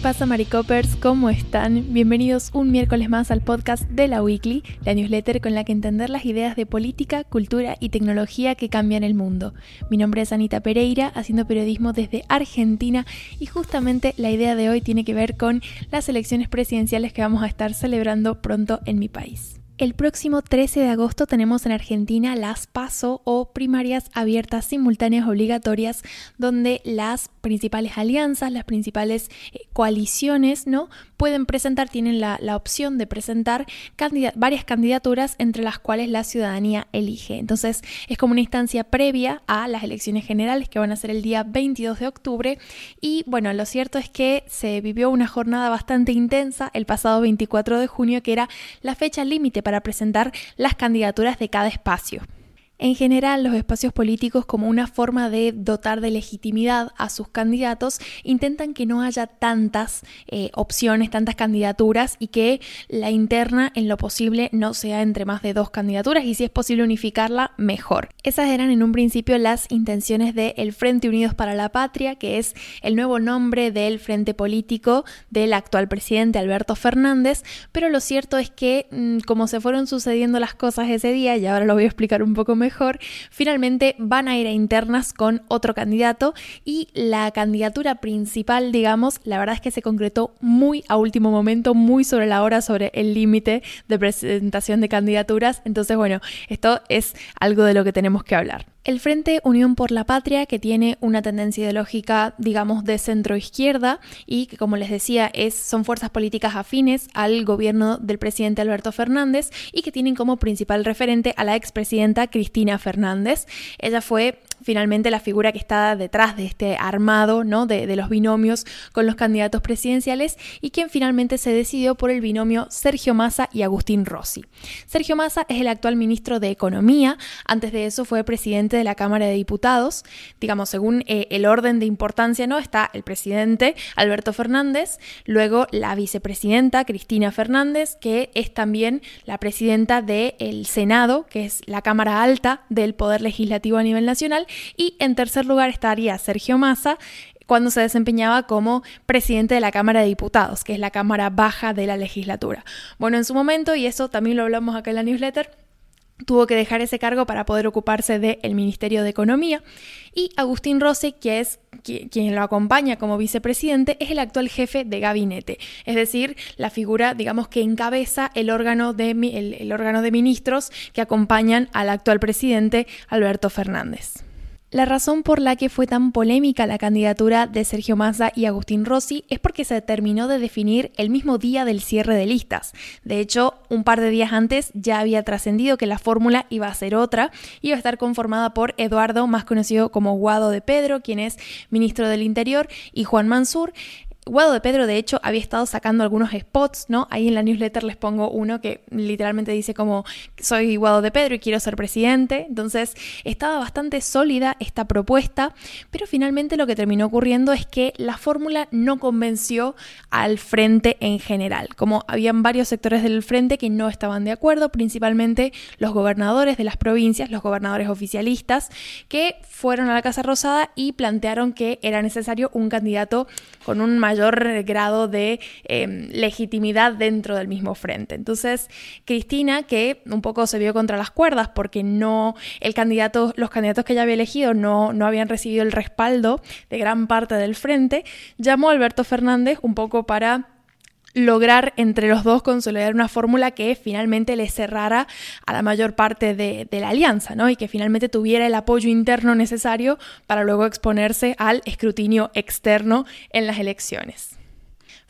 pasa, Maricopers? ¿Cómo están? Bienvenidos un miércoles más al podcast de la Weekly, la newsletter con la que entender las ideas de política, cultura y tecnología que cambian el mundo. Mi nombre es Anita Pereira, haciendo periodismo desde Argentina y justamente la idea de hoy tiene que ver con las elecciones presidenciales que vamos a estar celebrando pronto en mi país. El próximo 13 de agosto tenemos en Argentina las PASO o primarias abiertas simultáneas obligatorias, donde las principales alianzas, las principales eh, coaliciones, ¿no? Pueden presentar, tienen la, opción de presentar varias candidaturas entre las cuales la ciudadanía elige. Entonces es como una instancia previa a las elecciones generales que van a ser el día 22 de octubre. Y bueno, lo cierto es que se vivió una jornada bastante intensa el pasado 24 de junio, que era la fecha límite para presentar las candidaturas de cada espacio. En general, los espacios políticos, como una forma de dotar de legitimidad a sus candidatos, intentan que no haya tantas eh, opciones, tantas candidaturas y que la interna, en lo posible, no sea entre más de dos candidaturas y si es posible unificarla, mejor. Esas eran en un principio las intenciones del Frente Unidos para la Patria, que es el nuevo nombre del frente político del actual presidente Alberto Fernández, pero lo cierto es que, mm, como se fueron sucediendo las cosas ese día, y ahora lo voy a explicar un poco mejor, mejor, finalmente van a ir a internas con otro candidato y la candidatura principal, digamos, la verdad es que se concretó muy a último momento, muy sobre la hora, sobre el límite de presentación de candidaturas. Entonces, bueno, esto es algo de lo que tenemos que hablar. El Frente Unión por la Patria, que tiene una tendencia ideológica, digamos, de centro izquierda y que, como les decía, es, son fuerzas políticas afines al gobierno del presidente Alberto Fernández y que tienen como principal referente a la expresidenta Cristina Fernández. Ella fue finalmente la figura que está detrás de este armado ¿no? de, los binomios con los candidatos presidenciales y quien finalmente se decidió por el binomio Sergio Massa y Agustín Rossi. Sergio Massa es el actual ministro de Economía, antes de eso fue presidente de la Cámara de Diputados, digamos, según eh, el orden de importancia, ¿no? Está el presidente Alberto Fernández, luego la vicepresidenta Cristina Fernández, que es también la presidenta del Senado, que es la Cámara Alta del Poder Legislativo a nivel nacional, y en tercer lugar estaría Sergio Massa, cuando se desempeñaba como presidente de la Cámara de Diputados, que es la Cámara Baja de la legislatura. Bueno, en su momento, y eso también lo hablamos acá en la newsletter, tuvo que dejar ese cargo para poder ocuparse del Ministerio de Economía. Y Agustín Rossi, que es quien lo acompaña como vicepresidente, es el actual jefe de gabinete, es decir, la figura, digamos, que encabeza de, el órgano de ministros que acompañan al actual presidente Alberto Fernández. La razón por la que fue tan polémica la candidatura de Sergio Massa y Agustín Rossi es porque se terminó de definir el mismo día del cierre de listas. De hecho, un par de días antes ya había trascendido que la fórmula iba a ser otra, iba a estar conformada por Eduardo, más conocido como Guado de Pedro, quien es ministro del Interior, y Juan Mansur, Guado de Pedro, de hecho, había estado sacando algunos spots, ¿no? Ahí en la newsletter les pongo uno que literalmente dice como soy Guado de Pedro y quiero ser presidente. Entonces, estaba bastante sólida esta propuesta, pero finalmente lo que terminó ocurriendo es que la fórmula no convenció al frente en general. Como habían varios sectores del frente que no estaban de acuerdo, principalmente los gobernadores de las provincias, los gobernadores oficialistas, que fueron a la Casa Rosada y plantearon que era necesario un candidato con un mayor grado de em, legitimidad dentro del mismo frente. Entonces, Cristina, que un poco se vio contra las cuerdas porque no, el candidato, los candidatos que ella había elegido no, no habían recibido el respaldo de gran parte del frente, llamó a Alberto Fernández un poco para lograr entre los dos consolidar una fórmula que finalmente le cerrara a la mayor parte de, de, la alianza, ¿no? Y que finalmente tuviera el apoyo interno necesario para luego exponerse al escrutinio externo en las elecciones.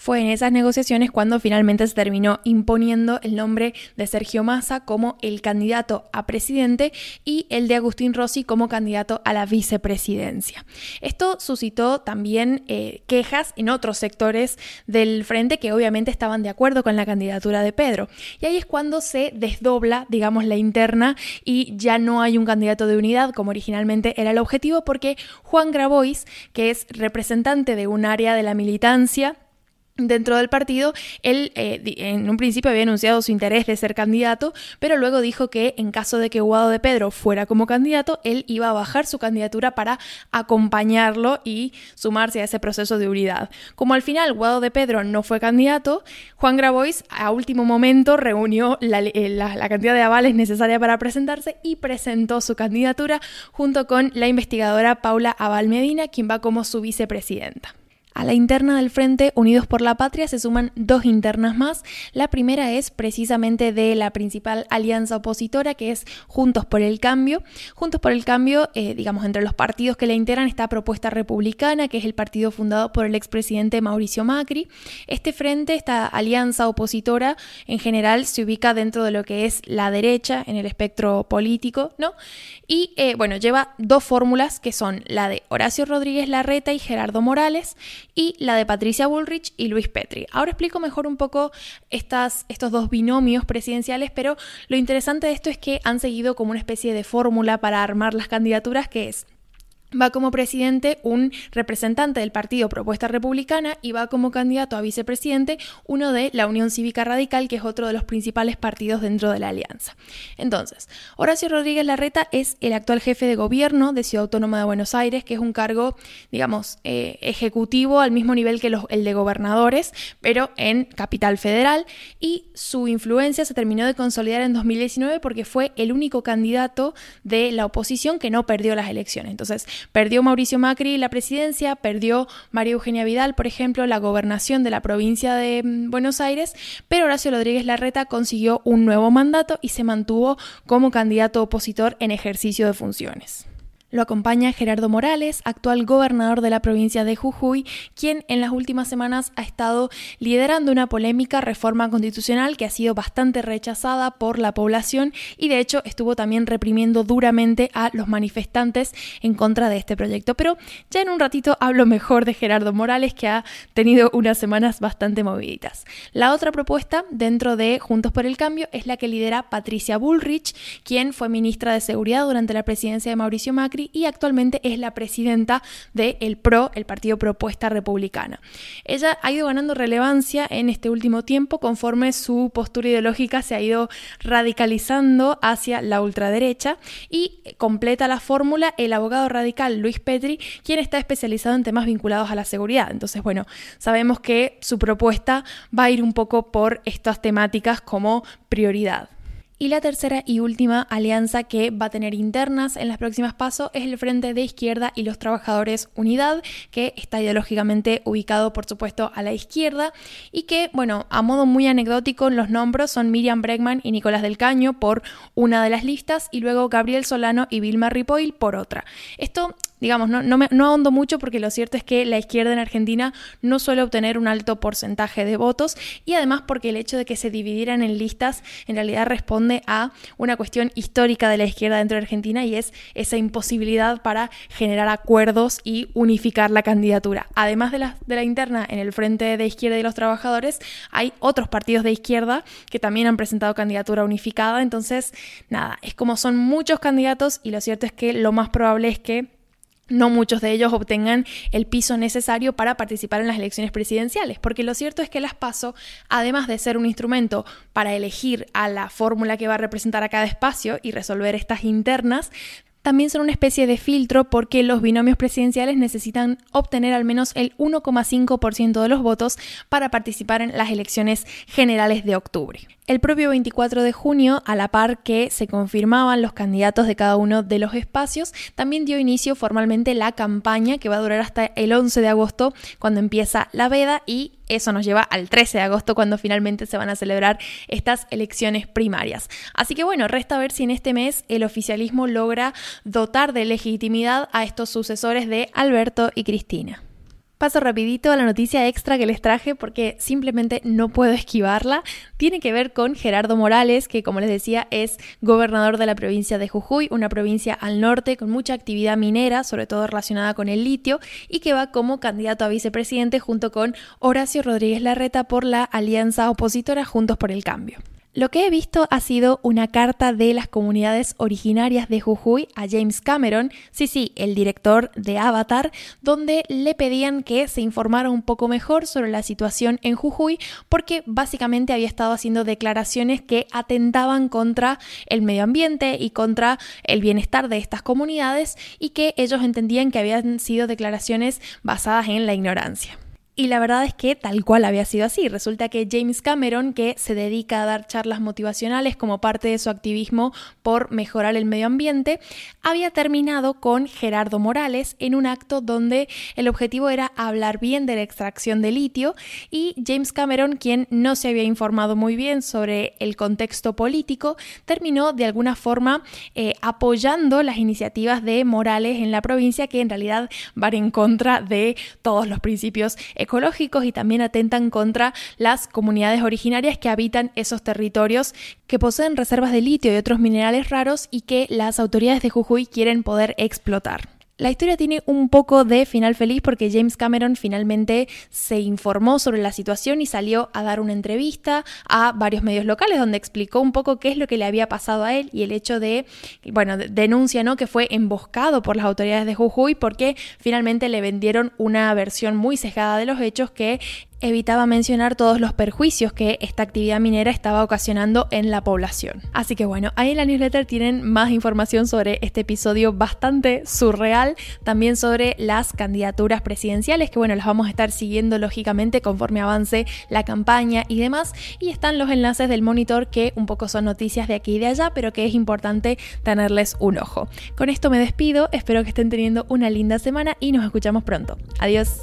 Fue en esas negociaciones cuando finalmente se terminó imponiendo el nombre de Sergio Massa como el candidato a presidente y el de Agustín Rossi como candidato a la vicepresidencia. Esto suscitó también eh, quejas en otros sectores del frente que obviamente estaban de acuerdo con la candidatura de Pedro. Y ahí es cuando se desdobla, digamos, la interna y ya no hay un candidato de unidad como originalmente era el objetivo porque Juan Grabois, que es representante de un área de la militancia, Dentro del partido, él eh, en un principio había anunciado su interés de ser candidato, pero luego dijo que en caso de que Guado de Pedro fuera como candidato, él iba a bajar su candidatura para acompañarlo y sumarse a ese proceso de unidad. Como al final Guado de Pedro no fue candidato, Juan Grabois a último momento reunió la, eh, la cantidad de avales necesaria para presentarse y presentó su candidatura junto con la investigadora Paula Aval Medina, quien va como su vicepresidenta. A la interna del Frente Unidos por la Patria se suman dos internas más. La primera es precisamente de la principal alianza opositora, que es Juntos por el Cambio. Juntos por el Cambio, eh, digamos, entre los partidos que la integran está Propuesta Republicana, que es el partido fundado por el expresidente Mauricio Macri. Este frente, esta alianza opositora, en general se ubica dentro de lo que es la derecha en el espectro político, ¿no? Y eh, bueno, lleva dos fórmulas que son la de Horacio Rodríguez Larreta y Gerardo Morales y la de Patricia Bullrich y Luis Petri. Ahora explico mejor un poco estas, estos dos binomios presidenciales, pero lo interesante de esto es que han seguido como una especie de fórmula para armar las candidaturas que es va como presidente un representante del partido Propuesta Republicana y va como candidato a vicepresidente uno de la Unión Cívica Radical, que es otro de los principales partidos dentro de la alianza. Entonces, Horacio Rodríguez Larreta es el actual jefe de gobierno de Ciudad Autónoma de Buenos Aires, que es un cargo, digamos, eh, ejecutivo al mismo nivel que el de gobernadores, pero en capital federal, y su influencia se terminó de consolidar en 2019 porque fue el único candidato de la oposición que no perdió las elecciones. Entonces, Perdió Mauricio Macri la presidencia, perdió María Eugenia Vidal, por ejemplo, la gobernación de la provincia de mm, Buenos Aires, pero Horacio Rodríguez Larreta consiguió un nuevo mandato y se mantuvo como candidato opositor en ejercicio de funciones. Lo acompaña Gerardo Morales, actual gobernador de la provincia de Jujuy, quien en las últimas semanas ha estado liderando una polémica reforma constitucional que ha sido bastante rechazada por la población y de hecho estuvo también reprimiendo duramente a los manifestantes en contra de este proyecto. Pero ya en un ratito hablo mejor de Gerardo Morales, que ha tenido unas semanas bastante moviditas. La otra propuesta dentro de Juntos por el Cambio es la que lidera Patricia Bullrich, quien fue ministra de Seguridad durante la presidencia de Mauricio Macri y actualmente es la presidenta del el PRO, el Partido Propuesta Republicana. Ella ha ido ganando relevancia en este último tiempo conforme su postura ideológica se ha ido radicalizando hacia la ultraderecha y completa la fórmula el abogado radical Luis Petri, quien está especializado en temas vinculados a la seguridad. Entonces, bueno, sabemos que su propuesta va a ir un poco por estas temáticas como prioridad. Y la tercera y última alianza que va a tener internas en las próximas pasos es el Frente de Izquierda y los Trabajadores Unidad, que está ideológicamente ubicado, por supuesto, a la izquierda y que, bueno, a modo muy anecdótico, los nombres son Miriam Bregman y Nicolás del Caño por una de las listas y luego Gabriel Solano y Vilma Ripoll por otra. Esto digamos, no, no, me, no ahondo mucho porque lo cierto es que la izquierda en Argentina no suele obtener un alto porcentaje de votos y además porque el hecho de que se dividieran en listas en realidad a una cuestión histórica de la izquierda dentro de Argentina y es esa imposibilidad para generar acuerdos y unificar la candidatura. Además de la, de la interna en el Frente de Izquierda y los Trabajadores, hay otros partidos de izquierda que también han presentado candidatura unificada, entonces nada, es como son muchos candidatos y lo cierto es que lo más probable es que no muchos de ellos obtengan el piso necesario para participar en las elecciones presidenciales, porque lo cierto es que las PASO, además de ser un instrumento para elegir a la fórmula que va a representar a cada espacio y resolver estas internas, también son una especie de filtro porque los binomios presidenciales necesitan obtener al menos el 1,5% de los votos para participar en las elecciones generales de octubre. El propio 24 de junio, a la par que se confirmaban los candidatos de cada uno de los espacios, también dio inicio formalmente la campaña que va a durar hasta el 11 de agosto cuando empieza la veda y eso nos lleva al 13 de agosto cuando finalmente se van a celebrar estas elecciones primarias. Así que bueno, resta ver si en este mes el oficialismo logra dotar de legitimidad a estos sucesores de Alberto y Cristina. Paso rapidito a la noticia extra que les traje porque simplemente no puedo esquivarla. Tiene que ver con Gerardo Morales, que como les decía es gobernador de la provincia de Jujuy, una provincia al norte con mucha actividad minera, sobre todo relacionada con el litio, y que va como candidato a vicepresidente junto con Horacio Rodríguez Larreta por la alianza opositora Juntos por el Cambio. Lo que he visto ha sido una carta de las comunidades originarias de Jujuy a James Cameron, sí, sí, el director de Avatar, donde le pedían que se informara un poco mejor sobre la situación en Jujuy, porque básicamente había estado haciendo declaraciones que atentaban contra el medio ambiente y contra el bienestar de estas comunidades y que ellos entendían que habían sido declaraciones basadas en la ignorancia. Y la verdad es que tal cual había sido así. Resulta que James Cameron, que se dedica a dar charlas motivacionales como parte de su activismo por mejorar el medio ambiente, había terminado con Gerardo Morales en un acto donde el objetivo era hablar bien de la extracción de litio y James Cameron, quien no se había informado muy bien sobre el contexto político, terminó de alguna forma eh, apoyando las iniciativas de Morales en la provincia que en realidad van en contra de todos los principios ecológicos y también atentan contra las comunidades originarias que habitan esos territorios que poseen reservas de litio y otros minerales raros y que las autoridades de Jujuy quieren poder explotar. La historia tiene un poco de final feliz porque James Cameron finalmente se informó sobre la situación y salió a dar una entrevista a varios medios locales donde explicó un poco qué es lo que le había pasado a él y el hecho de, bueno, denuncia, ¿no? Que fue emboscado por las autoridades de Jujuy porque finalmente le vendieron una versión muy sesgada de los hechos que evitaba mencionar todos los perjuicios que esta actividad minera estaba ocasionando en la población. Así que bueno, ahí en la newsletter tienen más información sobre este episodio bastante surreal, también sobre las candidaturas presidenciales, que bueno, las vamos a estar siguiendo lógicamente conforme avance la campaña y demás, y están los enlaces del monitor que un poco son noticias de aquí y de allá, pero que es importante tenerles un ojo. Con esto me despido, espero que estén teniendo una linda semana y nos escuchamos pronto. Adiós.